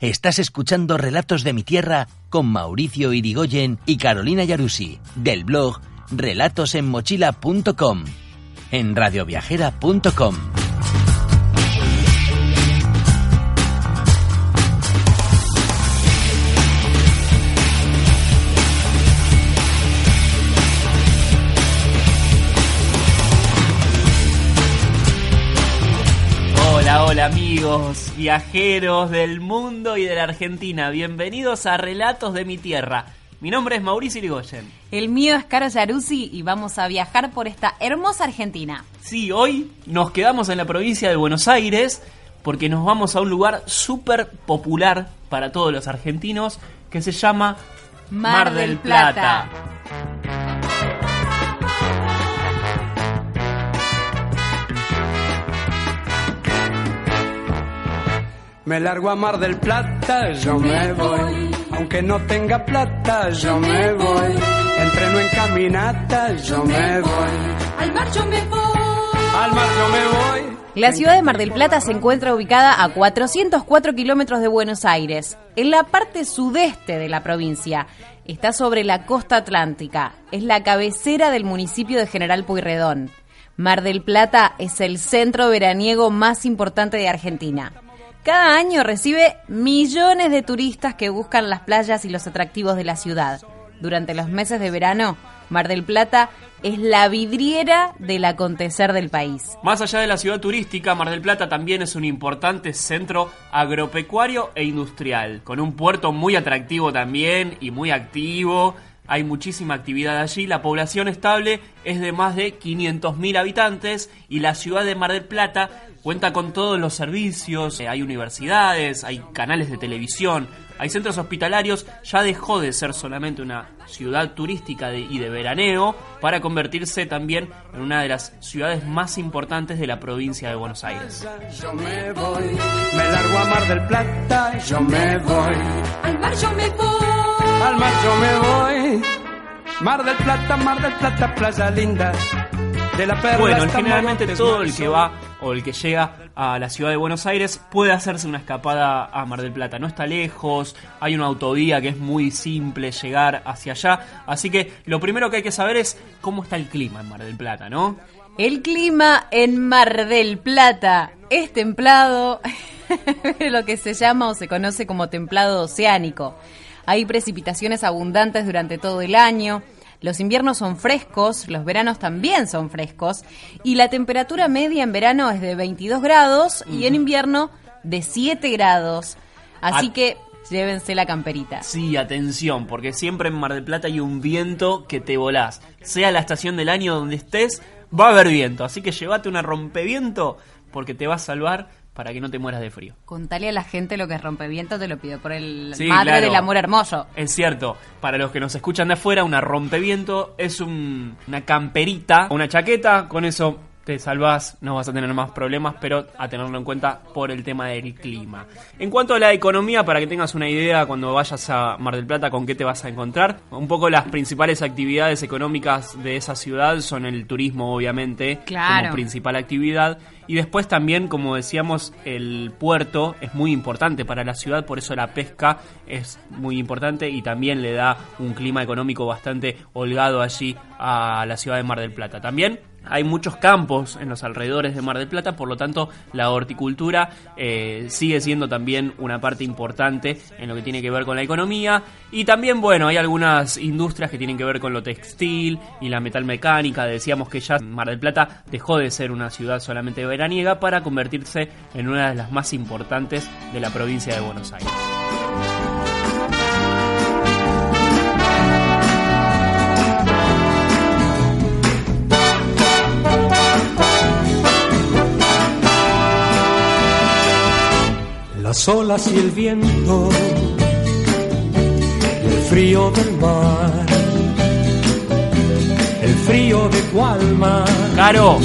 Estás escuchando Relatos de mi Tierra con Mauricio Irigoyen y Carolina Yarusi, del blog relatosenmochila.com, en radioviajera.com. Hola, amigos, viajeros del mundo y de la Argentina. Bienvenidos a Relatos de mi Tierra. Mi nombre es Mauricio Irigoyen. El mío es Caro Yaruzzi y vamos a viajar por esta hermosa Argentina. Sí, hoy nos quedamos en la provincia de Buenos Aires porque nos vamos a un lugar súper popular para todos los argentinos que se llama Mar del Plata. Me largo a Mar del Plata, yo me voy. Aunque no tenga plata, yo me voy. Entreno en caminata, yo me voy. Al mar yo me voy. Al mar yo me voy. La ciudad de Mar del Plata se encuentra ubicada a 404 kilómetros de Buenos Aires, en la parte sudeste de la provincia. Está sobre la costa atlántica. Es la cabecera del municipio de General Pueyrredón. Mar del Plata es el centro veraniego más importante de Argentina. Cada año recibe millones de turistas que buscan las playas y los atractivos de la ciudad. Durante los meses de verano, Mar del Plata es la vidriera del acontecer del país. Más allá de la ciudad turística, Mar del Plata también es un importante centro agropecuario e industrial, con un puerto muy atractivo también y muy activo. Hay muchísima actividad allí, la población estable es de más de 500.000 habitantes y la ciudad de Mar del Plata cuenta con todos los servicios, eh, hay universidades, hay canales de televisión, hay centros hospitalarios, ya dejó de ser solamente una ciudad turística de- y de veraneo para convertirse también en una de las ciudades más importantes de la provincia de Buenos Aires. Yo me voy. Me largo a Mar del Plata, yo me voy. Al mar yo me voy. Al mar yo me voy. Mar del Plata, Mar del Plata, playa linda. De la perla Bueno, hasta generalmente todo el que va o el que llega a la ciudad de Buenos Aires puede hacerse una escapada a Mar del Plata. No está lejos, hay una autovía que es muy simple llegar hacia allá. Así que lo primero que hay que saber es cómo está el clima en Mar del Plata, ¿no? El clima en Mar del Plata es templado, lo que se llama o se conoce como templado oceánico. Hay precipitaciones abundantes durante todo el año. Los inviernos son frescos, los veranos también son frescos y la temperatura media en verano es de 22 grados y en invierno de 7 grados. Así que llévense la camperita. Sí, atención, porque siempre en Mar del Plata hay un viento que te volás. Sea la estación del año donde estés, va a haber viento. Así que llévate una rompeviento porque te va a salvar para que no te mueras de frío. Contale a la gente lo que es rompeviento, te lo pido por el Sí, madre claro. del amor hermoso. Es cierto, para los que nos escuchan de afuera, una rompeviento es un- una camperita, una chaqueta, con eso te salvás, no vas a tener más problemas, pero a tenerlo en cuenta por el tema del clima. En cuanto a la economía, para que tengas una idea cuando vayas a Mar del Plata con qué te vas a encontrar, un poco las principales actividades económicas de esa ciudad son el turismo, obviamente, Claro. como principal actividad. Y después también, como decíamos, el puerto es muy importante para la ciudad, por eso la pesca es muy importante y también le da un clima económico bastante holgado allí a la ciudad de Mar del Plata. También hay muchos campos en los alrededores de Mar del Plata, por lo tanto la horticultura eh, sigue siendo también una parte importante en lo que tiene que ver con la economía. Y también, bueno, hay algunas industrias que tienen que ver con lo textil y la metalmecánica. Decíamos que ya Mar del Plata dejó de ser una ciudad solamente veraniega para convertirse en una de las más importantes de la provincia de Buenos Aires. Las olas y el viento y el frío del mar, el frío de cual mar Caro,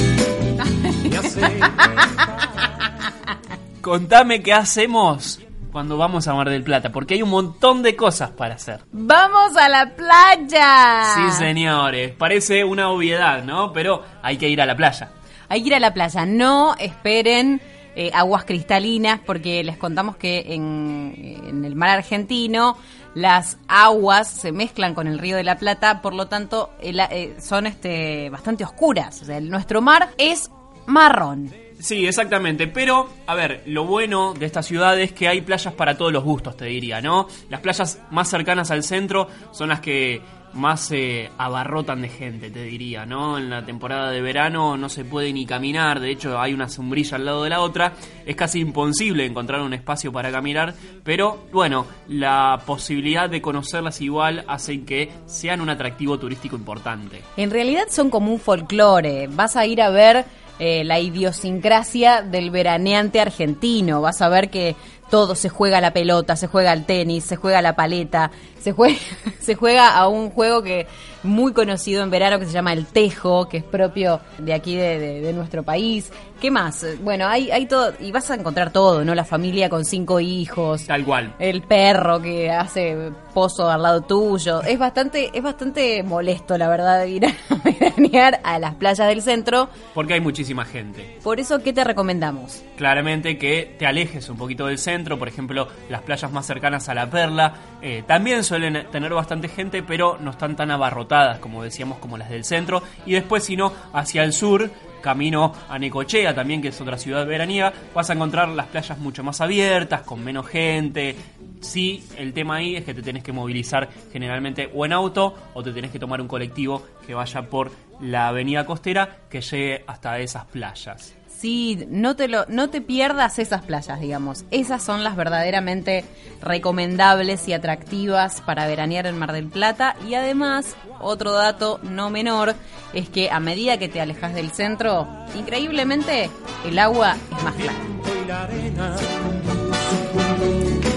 contame qué hacemos cuando vamos a Mar del Plata, porque hay un montón de cosas para hacer. ¡Vamos a la playa! Sí, señores, parece una obviedad, ¿no? Pero hay que ir a la playa. Hay que ir a la playa. No esperen eh, aguas cristalinas, porque les contamos que en, el mar argentino las aguas se mezclan con el río de la Plata, por lo tanto el- eh, son este, bastante oscuras. O sea, el- nuestro mar es marrón. Sí, exactamente. Pero, a ver, lo bueno de esta ciudad es que hay playas para todos los gustos, te diría, ¿no? Las playas más cercanas al centro son las que más se abarrotan de gente, te diría, ¿no? En la temporada de verano no se puede ni caminar, de hecho hay una sombrilla al lado de la otra, es casi imposible encontrar un espacio para caminar, pero bueno, la posibilidad de conocerlas igual hacen que sean un atractivo turístico importante. En realidad son como un folclore. Vas a ir a ver eh, la idiosincrasia del veraneante argentino. Vas a ver que todo se juega la pelota, se juega al tenis, se juega la paleta, se juega, se juega a un juego que muy conocido en verano que se llama el tejo, que es propio de aquí de, de- de nuestro país. ¿Qué más? Bueno, hay, hay todo, y vas a encontrar todo, ¿no? La familia con cinco hijos, Tal cual. el perro que hace pozo al lado tuyo. Es bastante, es bastante molesto, la verdad, ir a veranear a las playas del centro. Porque hay muchísima gente. Por eso, ¿qué te recomendamos? claramente que te alejes un poquito del centro, por ejemplo, las playas más cercanas a la Perla eh, también suelen tener bastante gente, pero no están tan abarrotadas como decíamos como las del centro, y después si no, hacia el sur, camino a Necochea también, que es otra ciudad veraniega, vas a encontrar las playas mucho más abiertas, con menos gente. Sí, el tema ahí es que te tenés que movilizar generalmente o en auto o te tenés que tomar un colectivo que vaya por la avenida costera que llegue hasta esas playas. Sí, no te, lo, no te pierdas esas playas, digamos. Esas son las verdaderamente recomendables y atractivas para veranear en Mar del Plata. Y además, otro dato no menor es que a medida que te alejas del centro, increíblemente el agua es más clara. la arena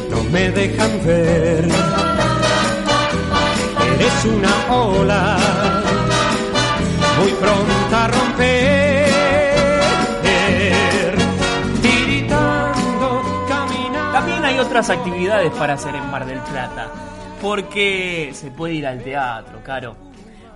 no me dejan ver. Eres una ola muy pronta a romper, otras actividades para hacer en Mar del Plata. Porque se puede ir al teatro, Caro.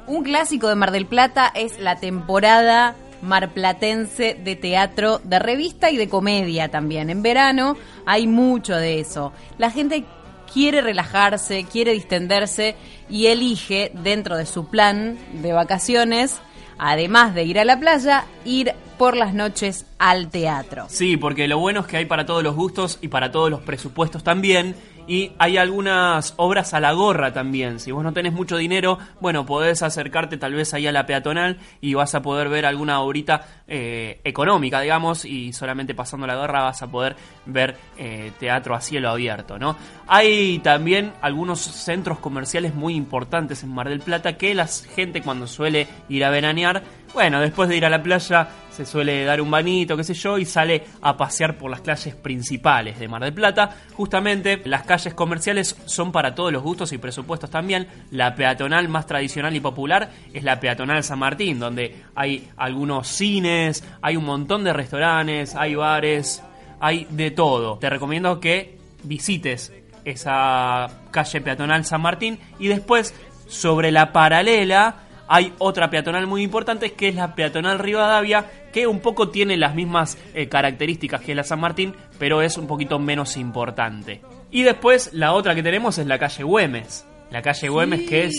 Un clásico de Mar del Plata es la temporada marplatense de teatro, de revista y de comedia también. En verano hay mucho de eso. La gente quiere relajarse, quiere distenderse y elige dentro de su plan de vacaciones, además de ir a la playa, ir por las noches al teatro. Sí, porque lo bueno es que hay para todos los gustos y para todos los presupuestos también. Y hay algunas obras a la gorra también. Si vos no tenés mucho dinero, bueno, podés acercarte tal vez ahí a la peatonal y vas a poder ver alguna obrita eh, económica, digamos, y solamente pasando la gorra vas a poder ver eh, teatro a cielo abierto, ¿no? Hay también algunos centros comerciales muy importantes en Mar del Plata que la gente cuando suele ir a veranear, bueno, después de ir a la playa se suele dar un banito, qué sé yo, y sale a pasear por las calles principales de Mar del Plata. Justamente las calles comerciales son para todos los gustos y presupuestos también. La peatonal más tradicional y popular es la peatonal San Martín, donde hay algunos cines, hay un montón de restaurantes, hay bares, hay de todo. Te recomiendo que visites esa calle peatonal San Martín y después sobre la paralela hay otra peatonal muy importante que es la peatonal Rivadavia que un poco tiene las mismas eh, características que la San Martín pero es un poquito menos importante y después la otra que tenemos es la calle Güemes la calle Güemes que es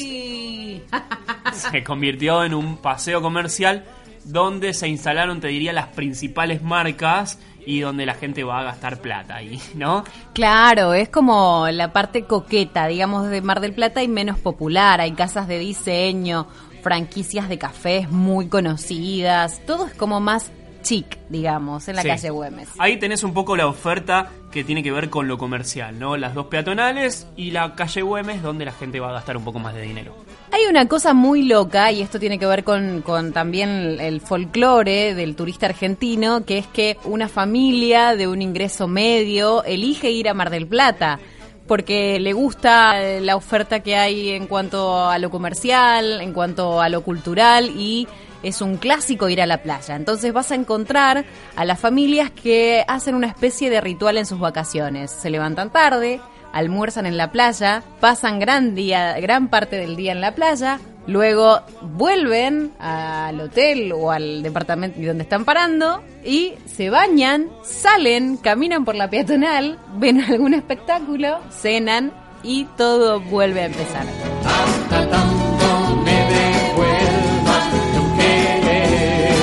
se convirtió en un paseo comercial donde se instalaron, te diría, las principales marcas y donde la gente va a gastar plata ahí, ¿no? Claro, es como la parte coqueta, digamos, de Mar del Plata y menos popular. Hay casas de diseño, franquicias de cafés muy conocidas. Todo es como más chic, digamos, en la Sí. calle Güemes. Ahí tenés un poco la oferta que tiene que ver con lo comercial, ¿no? Las dos peatonales y la calle Güemes donde la gente va a gastar un poco más de dinero. Hay una cosa muy loca, y esto tiene que ver con, con también el, el folclore del turista argentino, que es que una familia de un ingreso medio elige ir a Mar del Plata. Porque le gusta eh, la oferta que hay en cuanto a lo comercial, en cuanto a lo cultural y es un clásico ir a la playa. Entonces vas a encontrar a las familias que hacen una especie de ritual en sus vacaciones. Se levantan tarde, almuerzan en la playa, pasan gran día, gran parte del día en la playa, Luego vuelven al hotel o al departamento donde están parando y se bañan, salen, caminan por la peatonal, ven algún espectáculo, cenan y todo vuelve a empezar. hasta tanto me devuelvas tu querer.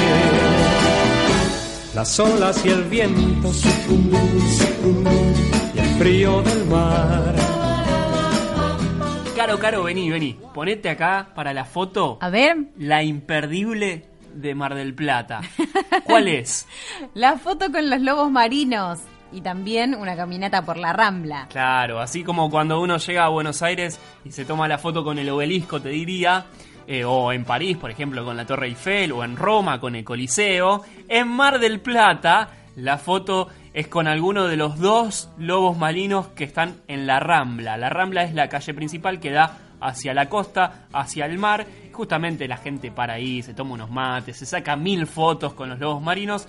Las olas y el viento, y el frío del mar. Caro, Caro, vení, vení. Ponete acá para la foto. A ver, La imperdible de Mar del Plata. ¿Cuál es? la foto con los lobos marinos y también una caminata por la Rambla. Claro, así como cuando uno llega a Buenos Aires y se toma la foto con el obelisco, te diría, eh, o en París, por ejemplo, con la Torre Eiffel, o en Roma con el Coliseo, en Mar del Plata la foto es con alguno de los dos lobos marinos que están en la Rambla. La Rambla es la calle principal que da hacia la costa, hacia el mar. Justamente la gente para ahí, se toma unos mates, se saca mil fotos con los lobos marinos.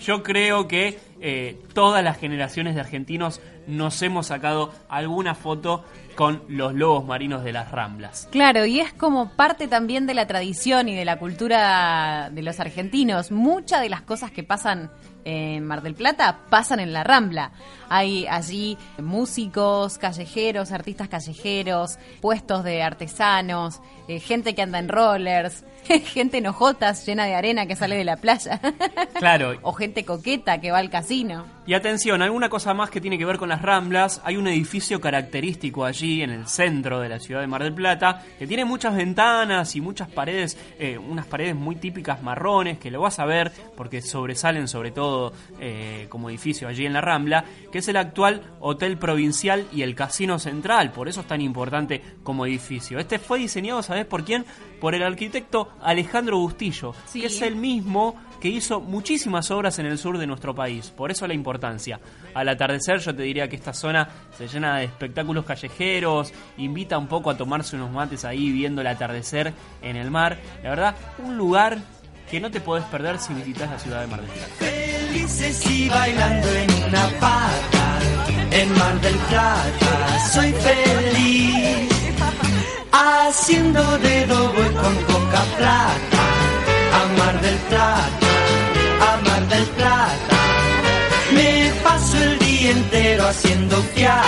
Yo creo que eh, todas las generaciones de argentinos nos hemos sacado alguna foto con los lobos marinos de las Ramblas. Claro, y es como parte también de la tradición y de la cultura de los argentinos. Muchas de las cosas que pasan en Mar del Plata pasan en la Rambla. Hay allí músicos, callejeros, artistas callejeros, puestos de artesanos, eh, gente que anda en rollers, gente en hojotas llena de arena que sale de la playa. Claro. o gente coqueta que va al casino. Y atención, alguna cosa más que tiene que ver con las Ramblas. Hay un edificio característico allí en el centro de la ciudad de Mar del Plata que tiene muchas ventanas y muchas paredes, eh, unas paredes muy típicas marrones que lo vas a ver porque sobresalen sobre todo eh, como edificio allí en la Rambla, que es el actual Hotel Provincial y el Casino Central. Por eso es tan importante como edificio. Este fue diseñado, ¿sabes por quién? Por el arquitecto Alejandro Bustillo, Sí. que es el mismo que hizo muchísimas obras en el sur de nuestro país. Por eso la importancia. Al atardecer yo te diría que esta zona se llena de espectáculos callejeros, invita un poco a tomarse unos mates ahí viendo el atardecer en el mar. La verdad, un lugar que no te podés perder si visitas la ciudad de Mar del Plata. Felices y bailando en una pata, en Mar del Plata, soy feliz. Haciendo dedo voy con poca plata, a Mar del Plata, a Mar del Plata. Me paso el día entero haciendo fiaca,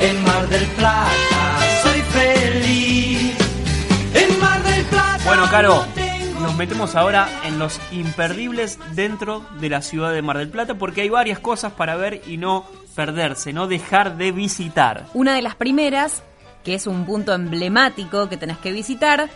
en Mar del Plata, soy feliz. En Mar del Plata. Bueno, Caro, nos metemos ahora en los imperdibles dentro de la ciudad de Mar del Plata porque hay varias cosas para ver y no perderse, no dejar de visitar. Una de las primeras, que es un punto emblemático que tenés que visitar,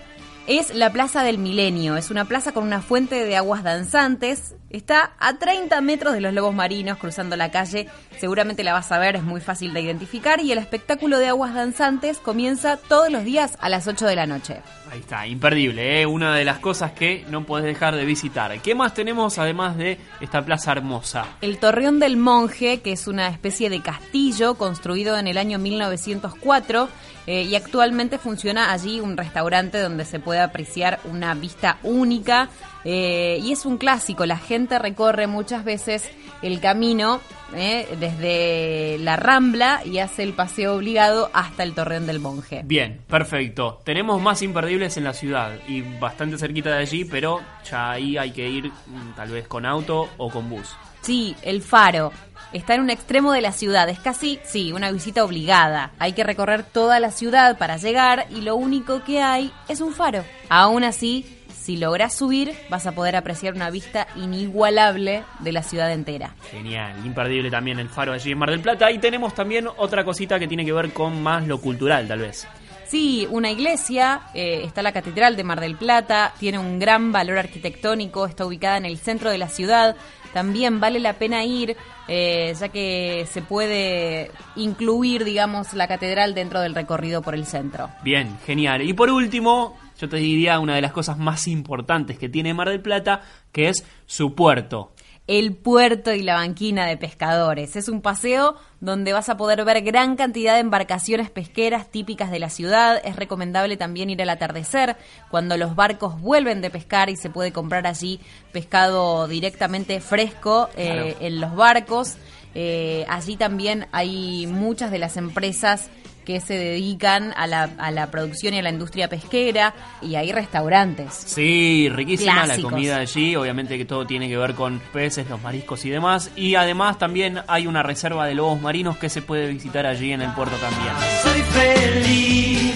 es la Plaza del Milenio. Es una plaza con una fuente de aguas danzantes. Está a 30 metros de los lobos marinos cruzando la calle. Seguramente la vas a ver, es muy fácil de identificar. Y el espectáculo de aguas danzantes comienza todos los días a las 8 de la noche. Ahí está, imperdible, ¿eh? una de las cosas que no podés dejar de visitar. ¿Qué más tenemos además de esta plaza hermosa? El Torreón del Monje, que es una especie de castillo construido en el año 1904 eh, y actualmente funciona allí un restaurante donde se puede apreciar una vista única eh, y es un clásico. La gente recorre muchas veces el camino eh, desde la Rambla y hace el paseo obligado hasta el Torreón del Monje. Bien, perfecto. Tenemos más imperdibles en la ciudad y bastante cerquita de allí, pero ya ahí hay que ir mm, tal vez con auto o con bus. Sí, el faro. Está en un extremo de la ciudad. Es casi, sí, una visita obligada. Hay que recorrer toda la ciudad para llegar y lo único que hay es un faro. Aún así, si logras subir, vas a poder apreciar una vista inigualable de la ciudad entera. Genial, imperdible también el faro allí en Mar del Plata. Y tenemos también otra cosita que tiene que ver con más lo cultural, tal vez. Sí, una iglesia, eh, está la Catedral de Mar del Plata, tiene un gran valor arquitectónico, está ubicada en el centro de la ciudad, también vale la pena ir, eh, ya que se puede incluir, digamos, la catedral dentro del recorrido por el centro. Bien, genial. Y por último, yo te diría una de las cosas más importantes que tiene Mar del Plata, que es su puerto. El puerto y la banquina de pescadores. Es un paseo donde vas a poder ver gran cantidad de embarcaciones pesqueras típicas de la ciudad. Es recomendable también ir al atardecer, cuando los barcos vuelven de pescar y se puede comprar allí pescado directamente fresco eh, Claro. en los barcos. Eh, allí también hay muchas de las empresas que se dedican a la, a la producción y a la industria pesquera y hay restaurantes. Sí, riquísima Clásicos. la comida allí, obviamente que todo tiene que ver con peces, los mariscos y demás. Y además también hay una reserva de lobos marinos que se puede visitar allí en el puerto también. Soy feliz.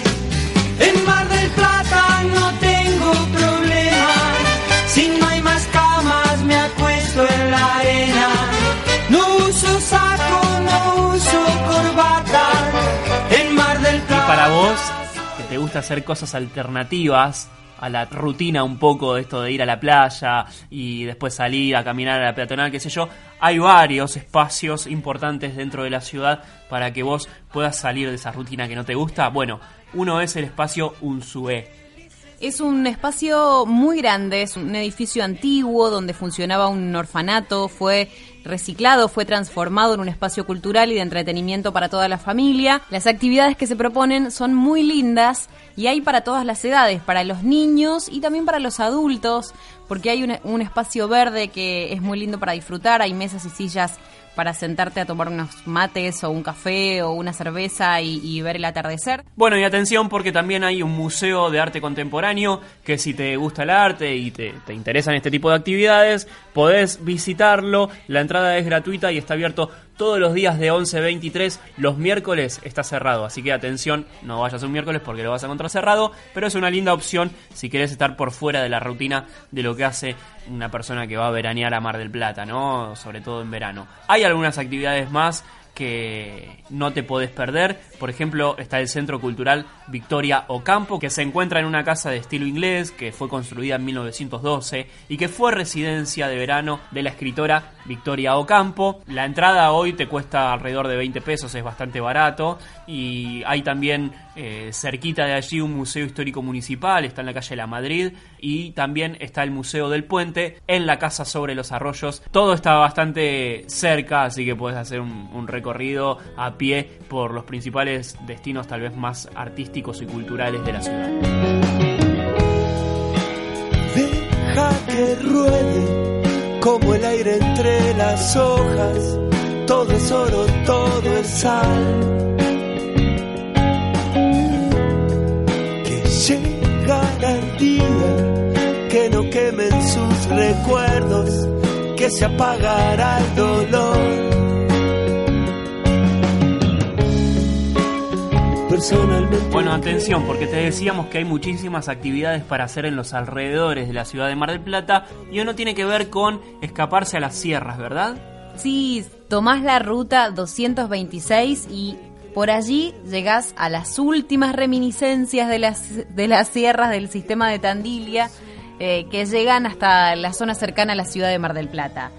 En Mar del Plata no tengo te gusta hacer cosas alternativas a la rutina un poco de esto de ir a la playa y después salir a caminar a la peatonal, qué sé yo, hay varios espacios importantes dentro de la ciudad para que vos puedas salir de esa rutina que no te gusta. Bueno, uno es el espacio Unzué. Es un espacio muy grande, es un edificio antiguo donde funcionaba un orfanato, fue reciclado, fue transformado en un espacio cultural y de entretenimiento para toda la familia. Las actividades que se proponen son muy lindas y hay para todas las edades, para los niños y también para los adultos, porque hay un, un espacio verde que es muy lindo para disfrutar, hay mesas y sillas para sentarte a tomar unos mates o un café o una cerveza y, ver el atardecer. Bueno, y atención porque también hay un museo de arte contemporáneo que si te gusta el arte y te, te interesan este tipo de actividades, podés visitarlo. La entrada es gratuita y está abierto todos los días de 11 a 23. Los miércoles está cerrado, así que atención, no vayas un miércoles porque lo vas a encontrar cerrado, pero es una linda opción si querés estar por fuera de la rutina de lo que hace una persona que va a veranear a Mar del Plata, ¿no? Sobre todo en verano. Hay algunas actividades más que no te podés perder. Por ejemplo, está el Centro Cultural Victoria Ocampo, que se encuentra en una casa de estilo inglés que fue construida en 1912 y que fue residencia de verano de la escritora Victoria Ocampo. La entrada hoy te cuesta alrededor de 20 pesos, es bastante barato. Y hay también eh, cerquita de allí un museo histórico municipal, está en la calle La Madrid. Y también está el Museo del Puente en la casa sobre los arroyos. Todo está bastante cerca, así que puedes hacer un, un recorrido a pie por los principales destinos tal vez más artísticos y culturales de la ciudad. Deja que ruede como el aire entre las hojas. Todo es oro, todo es sal. Que llegará el día que no quemen sus recuerdos, que se apagará el dolor. Personalmente. Bueno, atención, porque te decíamos que hay muchísimas actividades para hacer en los alrededores de la ciudad de Mar del Plata y uno tiene que ver con escaparse a las sierras, ¿verdad? Sí, tomás la ruta 226 y por allí llegás a las últimas reminiscencias de las, de las sierras del sistema de Tandilia eh, que llegan hasta la zona cercana a la ciudad de Mar del Plata.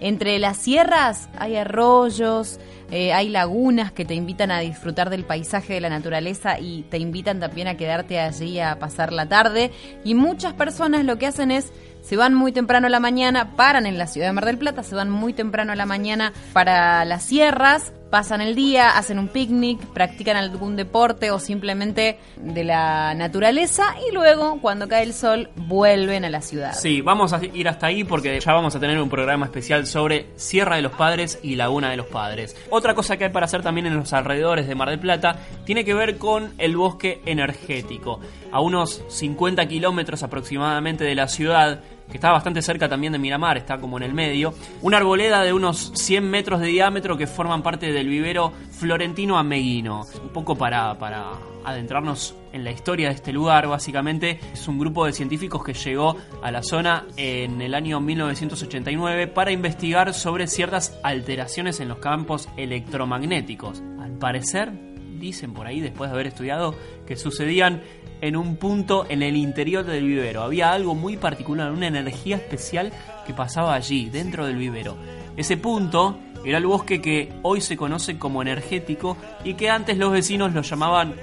Entre las sierras hay arroyos, eh, hay lagunas que te invitan a disfrutar del paisaje de la naturaleza y te invitan también a quedarte allí a pasar la tarde. Y muchas personas lo que hacen es se van muy temprano a la mañana, paran en la ciudad de Mar del Plata, se van muy temprano a la mañana para las sierras, pasan el día, hacen un picnic, practican algún deporte o simplemente de la naturaleza y luego cuando cae el sol vuelven a la ciudad. Sí, vamos a ir hasta ahí porque ya vamos a tener un programa especial sobre Sierra de los Padres y Laguna de los Padres. Otra cosa que hay para hacer también en los alrededores de Mar del Plata tiene que ver con el bosque energético. A unos 50 kilómetros aproximadamente de la ciudad, que está bastante cerca también de Miramar, está como en el medio, una arboleda de unos 100 metros de diámetro que forman parte del vivero Florentino Ameguino. Un poco para, para adentrarnos en la historia de este lugar, básicamente es un grupo de científicos que llegó a la zona en el año 1989 para investigar sobre ciertas alteraciones en los campos electromagnéticos. Al parecer, dicen por ahí, después de haber estudiado, que sucedían en un punto en el interior del vivero. Había algo muy particular, una energía especial que pasaba allí, dentro del vivero. Ese punto era el bosque que hoy se conoce como energético y que antes los vecinos lo llamaban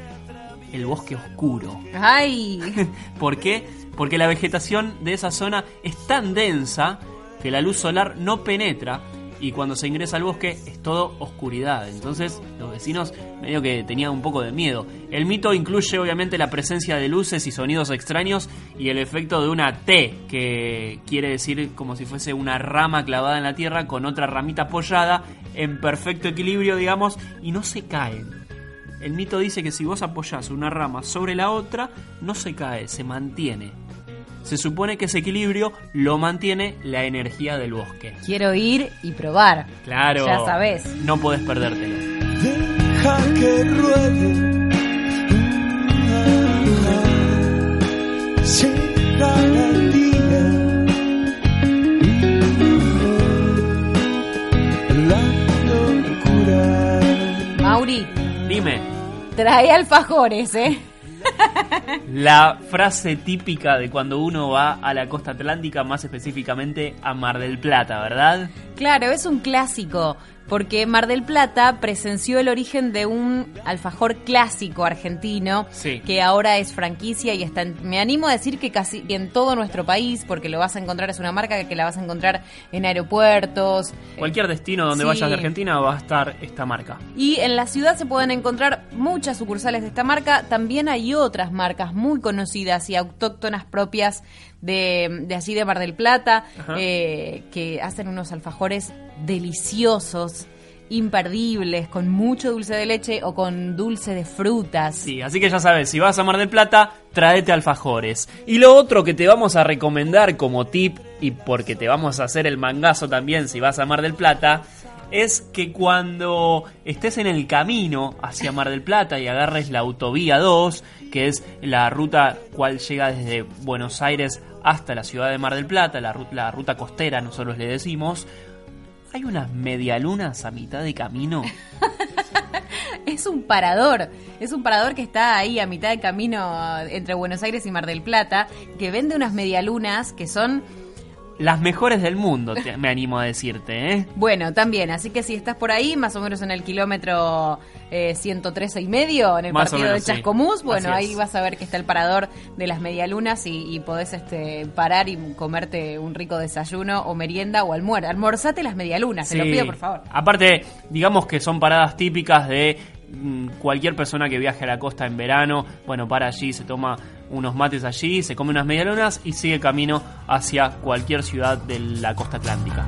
el bosque oscuro. ¡Ay! ¿Por qué? Porque la vegetación de esa zona es tan densa que la luz solar no penetra y cuando se ingresa al bosque es todo oscuridad. Entonces los vecinos medio que tenían un poco de miedo. El mito incluye obviamente la presencia de luces y sonidos extraños y el efecto de una T, que quiere decir como si fuese una rama clavada en la tierra con otra ramita apoyada en perfecto equilibrio, digamos, y no se caen. El mito dice que si vos apoyás una rama sobre la otra, no se cae, se mantiene. Se supone que ese equilibrio lo mantiene la energía del bosque. Quiero ir y probar. Claro. Ya sabes. No podés perdértelo. Deja que ruede. Llegará el día. La locura. Mauri, Dime, trae alfajores, ¿eh? La frase típica de cuando uno va a la costa atlántica, más específicamente a Mar del Plata, ¿verdad? Claro, es un clásico, porque Mar del Plata presenció el origen de un alfajor clásico argentino, Sí. que ahora es franquicia y está en- me animo a decir que casi en todo nuestro país, porque lo vas a encontrar, es una marca que la vas a encontrar en aeropuertos. Cualquier destino donde Sí. vayas de Argentina va a estar esta marca. Y en la ciudad se pueden encontrar muchas sucursales de esta marca. También hay otras marcas muy conocidas y autóctonas propias de, de allí de Mar del Plata, eh, que hacen unos alfajores deliciosos, imperdibles, con mucho dulce de leche o con dulce de frutas. Sí, así que ya sabes, si vas a Mar del Plata, tráete alfajores. Y lo otro que te vamos a recomendar como tip, y porque te vamos a hacer el mangazo también si vas a Mar del Plata, es que cuando estés en el camino hacia Mar del Plata y agarres la autovía 2, que es la ruta cual llega desde Buenos Aires hasta la ciudad de Mar del Plata, la, ru- la ruta costera nosotros le decimos, hay unas medialunas a mitad de camino. Es un parador, es un parador que está ahí a mitad de camino entre Buenos Aires y Mar del Plata, que vende unas medialunas que son Las mejores del mundo, te- me animo a decirte, ¿eh? Bueno, también, así que si estás por ahí, más o menos en el kilómetro eh, 113 y medio, en el Más partido menos, de sí. Chascomús, bueno, ahí vas a ver que está el parador de las medialunas y, y podés este, parar y comerte un rico desayuno o merienda o almuerzo. Almorzate las medialunas, te lo Sí. pido por favor. Aparte, digamos que son paradas típicas de cualquier persona que viaje a la costa en verano. Bueno, para allí, se toma unos mates allí, se come unas medialunas y sigue camino hacia cualquier ciudad de la costa atlántica.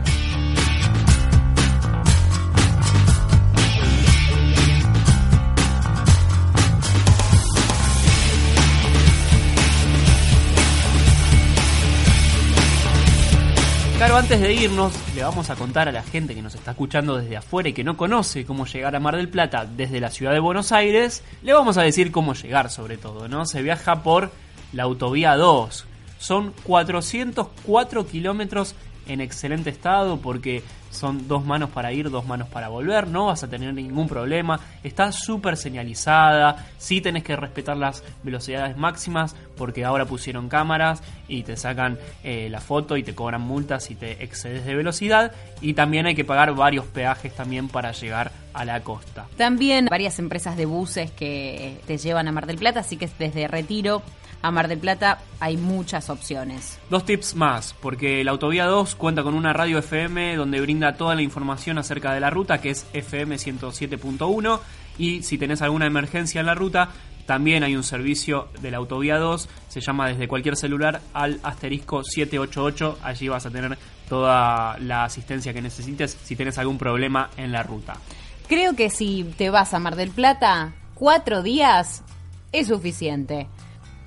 Claro, antes de irnos, le vamos a contar a la gente que nos está escuchando desde afuera y que no conoce cómo llegar a Mar del Plata desde la ciudad de Buenos Aires, le vamos a decir cómo llegar sobre todo, ¿no? Se viaja por la autovía 2. Son 404 kilómetros en excelente estado porque son dos manos para ir, dos manos para volver, no vas a tener ningún problema, está súper señalizada, sí tenés que respetar las velocidades máximas porque ahora pusieron cámaras y te sacan eh, la foto y te cobran multas si te excedes de velocidad y también hay que pagar varios peajes también para llegar a la costa. También varias empresas de buses que te llevan a Mar del Plata, así que desde Retiro a Mar del Plata hay muchas opciones. Dos tips más, porque la Autovía 2 cuenta con una radio FM donde brinda toda la información acerca de la ruta, que es FM 107.1, y si tenés alguna emergencia en la ruta, también hay un servicio de la Autovía 2, se llama desde cualquier celular al asterisco 788, allí vas a tener toda la asistencia que necesites si tenés algún problema en la ruta. Creo que si te vas a Mar del Plata, cuatro días es suficiente.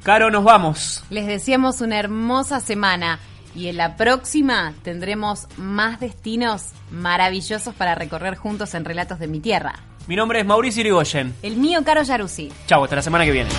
Caro, nos vamos. Les deseamos una hermosa semana y en la próxima tendremos más destinos maravillosos para recorrer juntos en Relatos de mi Tierra. Mi nombre es Mauricio Irigoyen. El mío, Caro Yaruzzi. Chau, hasta la semana que viene.